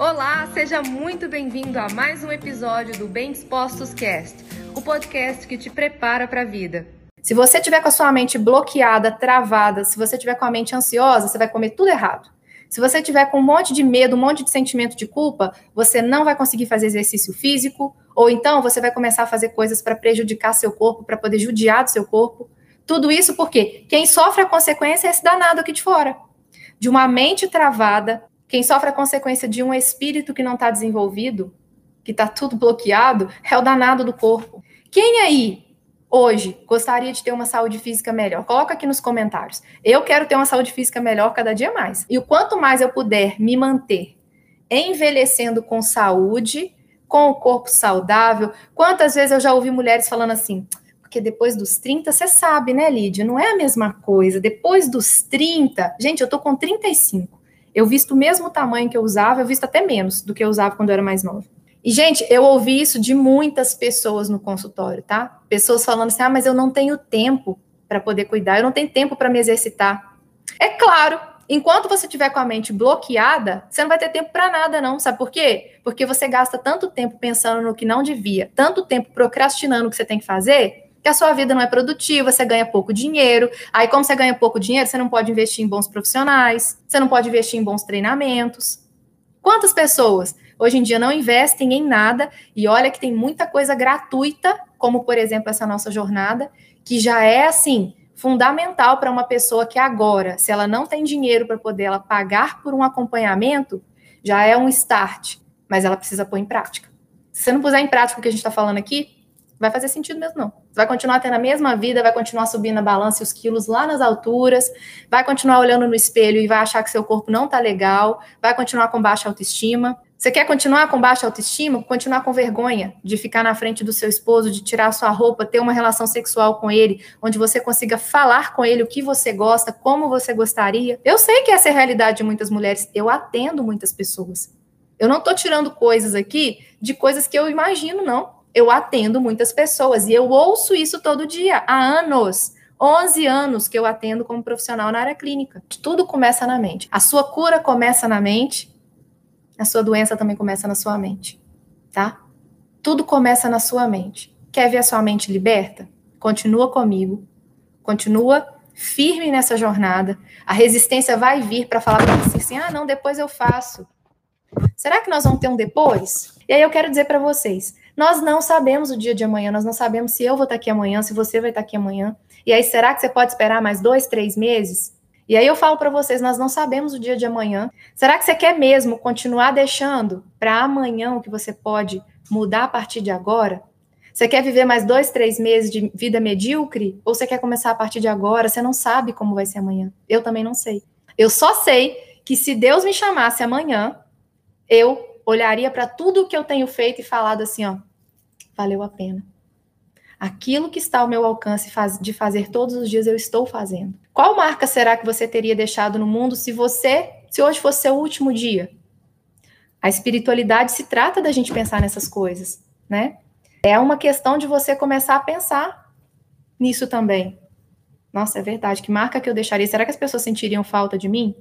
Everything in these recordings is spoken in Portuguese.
Olá, seja muito bem-vindo a mais um episódio do Bem Dispostos Cast, o podcast que te prepara para a vida. Se você tiver com a sua mente bloqueada, travada, se você tiver com a mente ansiosa, você vai comer tudo errado. Se você tiver com um monte de medo, um monte de sentimento de culpa, você não vai conseguir fazer exercício físico, ou então você vai começar a fazer coisas para prejudicar seu corpo, para poder judiar do seu corpo. Tudo isso porque quem sofre a consequência é esse danado aqui de fora. De uma mente travada, quem sofre a consequência de um espírito que não está desenvolvido, que está tudo bloqueado, é o danado do corpo. Quem aí hoje gostaria de ter uma saúde física melhor? Coloca aqui nos comentários. Eu quero ter uma saúde física melhor cada dia mais. E o quanto mais eu puder me manter envelhecendo com saúde, com o corpo saudável. Quantas vezes eu já ouvi mulheres falando assim: porque depois dos 30, você sabe, né, Lídia? Não é a mesma coisa. Depois dos 30, gente, eu tô com 35. Eu visto o mesmo tamanho que eu usava, eu visto até menos do que eu usava quando eu era mais nova. E, gente, eu ouvi isso de muitas pessoas no consultório, tá? Pessoas falando assim: ah, mas eu não tenho tempo para poder cuidar, eu não tenho tempo para me exercitar. É claro, enquanto você tiver com a mente bloqueada, você não vai ter tempo para nada, não. Sabe por quê? Porque você gasta tanto tempo pensando no que não devia, tanto tempo procrastinando o que você tem que fazer, que a sua vida não é produtiva, você ganha pouco dinheiro. Aí, como você ganha pouco dinheiro, você não pode investir em bons profissionais, você não pode investir em bons treinamentos. Quantas pessoas hoje em dia não investem em nada e olha que tem muita coisa gratuita, como por exemplo essa nossa jornada, que já é assim fundamental para uma pessoa que agora, se ela não tem dinheiro para poder ela pagar por um acompanhamento, já é um start, mas ela precisa pôr em prática. Se você não puser em prática o que a gente está falando aqui, vai fazer sentido mesmo, não. Você vai continuar tendo a mesma vida, vai continuar subindo a balança e os quilos lá nas alturas, vai continuar olhando no espelho e vai achar que seu corpo não tá legal, vai continuar com baixa autoestima. Você quer continuar com baixa autoestima? Continuar com vergonha de ficar na frente do seu esposo, de tirar sua roupa, ter uma relação sexual com ele, onde você consiga falar com ele o que você gosta, como você gostaria? Eu sei que essa é a realidade de muitas mulheres, eu atendo muitas pessoas. Eu não tô tirando coisas aqui de coisas que eu imagino, não eu atendo muitas pessoas e eu ouço isso todo dia, há anos. 11 anos que eu atendo como profissional na área clínica. Tudo começa na mente. A sua cura começa na mente, a sua doença também começa na sua mente, tá? Tudo começa na sua mente. Quer ver a sua mente liberta? Continua comigo. Continua firme nessa jornada. A resistência vai vir para falar para você assim: "Ah, não, depois eu faço". Será que nós vamos ter um depois? E aí eu quero dizer para vocês, nós não sabemos o dia de amanhã, nós não sabemos se eu vou estar aqui amanhã, se você vai estar aqui amanhã. E aí, será que você pode esperar mais dois, três meses? E aí eu falo para vocês, nós não sabemos o dia de amanhã. Será que você quer mesmo continuar deixando para amanhã o que você pode mudar a partir de agora? Você quer viver mais dois, três meses de vida medíocre? Ou você quer começar a partir de agora? Você não sabe como vai ser amanhã. Eu também não sei. Eu só sei que se Deus me chamasse amanhã, eu olharia para tudo que eu tenho feito e falado assim, ó, valeu a pena. Aquilo que está ao meu alcance de fazer todos os dias eu estou fazendo. Qual marca será que você teria deixado no mundo se você, se hoje fosse seu último dia? A espiritualidade se trata da gente pensar nessas coisas, né? É uma questão de você começar a pensar nisso também. Nossa, é verdade. Que marca que eu deixaria? Será que as pessoas sentiriam falta de mim?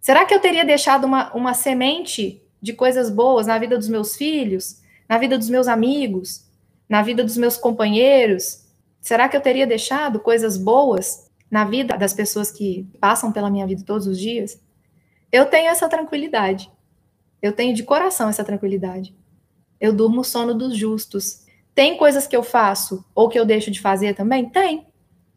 Será que eu teria deixado uma, uma semente de coisas boas na vida dos meus filhos, na vida dos meus amigos, na vida dos meus companheiros? Será que eu teria deixado coisas boas na vida das pessoas que passam pela minha vida todos os dias? Eu tenho essa tranquilidade. Eu tenho de coração essa tranquilidade. Eu durmo o sono dos justos. Tem coisas que eu faço ou que eu deixo de fazer também? Tem.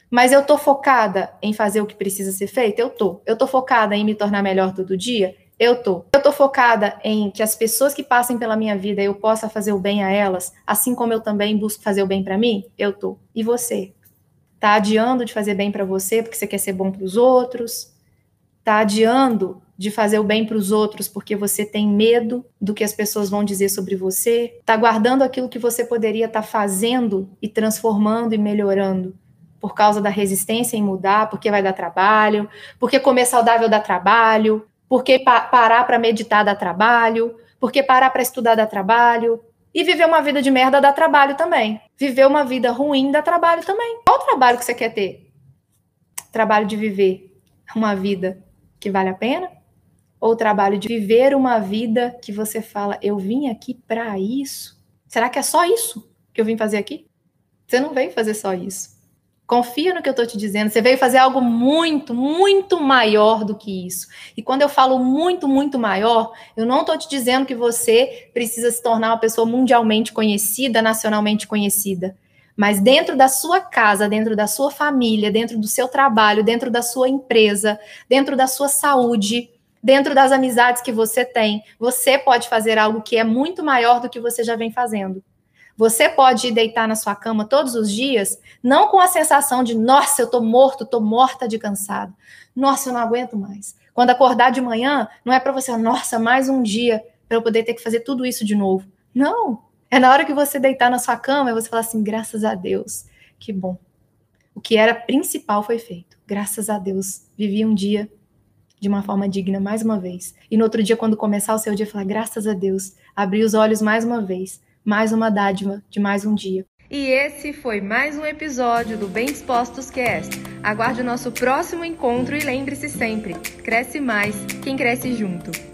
Mas eu tô focada em fazer o que precisa ser feito? Eu tô. Eu tô focada em me tornar melhor todo dia? Eu tô. Eu tô focada em que as pessoas que passem pela minha vida eu possa fazer o bem a elas, assim como eu também busco fazer o bem para mim? Eu tô. E você? Tá adiando de fazer bem para você porque você quer ser bom para os outros? Tá adiando de fazer o bem para os outros porque você tem medo do que as pessoas vão dizer sobre você? Tá guardando aquilo que você poderia estar tá fazendo e transformando e melhorando? Por causa da resistência em mudar, porque vai dar trabalho, porque comer saudável dá trabalho, porque pa parar para meditar dá trabalho, porque parar para estudar dá trabalho, e viver uma vida de merda dá trabalho também. Viver uma vida ruim dá trabalho também. Qual o trabalho que você quer ter? Trabalho de viver uma vida que vale a pena? Ou trabalho de viver uma vida que você fala, eu vim aqui para isso? Será que é só isso que eu vim fazer aqui? Você não veio fazer só isso. Confia no que eu estou te dizendo. Você veio fazer algo muito, muito maior do que isso. E quando eu falo muito, muito maior, eu não estou te dizendo que você precisa se tornar uma pessoa mundialmente conhecida, nacionalmente conhecida. Mas dentro da sua casa, dentro da sua família, dentro do seu trabalho, dentro da sua empresa, dentro da sua saúde, dentro das amizades que você tem, você pode fazer algo que é muito maior do que você já vem fazendo. Você pode ir deitar na sua cama todos os dias, não com a sensação de, nossa, eu tô morto, tô morta de cansado. Nossa, eu não aguento mais. Quando acordar de manhã, não é para você, nossa, mais um dia para eu poder ter que fazer tudo isso de novo. Não. É na hora que você deitar na sua cama e você falar assim, graças a Deus, que bom. O que era principal foi feito. Graças a Deus, vivi um dia de uma forma digna mais uma vez. E no outro dia, quando começar o seu dia, falar graças a Deus, abrir os olhos mais uma vez mais uma dádiva de mais um dia. E esse foi mais um episódio do Bem Dispostos Cast. Aguarde o nosso próximo encontro e lembre-se sempre: cresce mais quem cresce junto.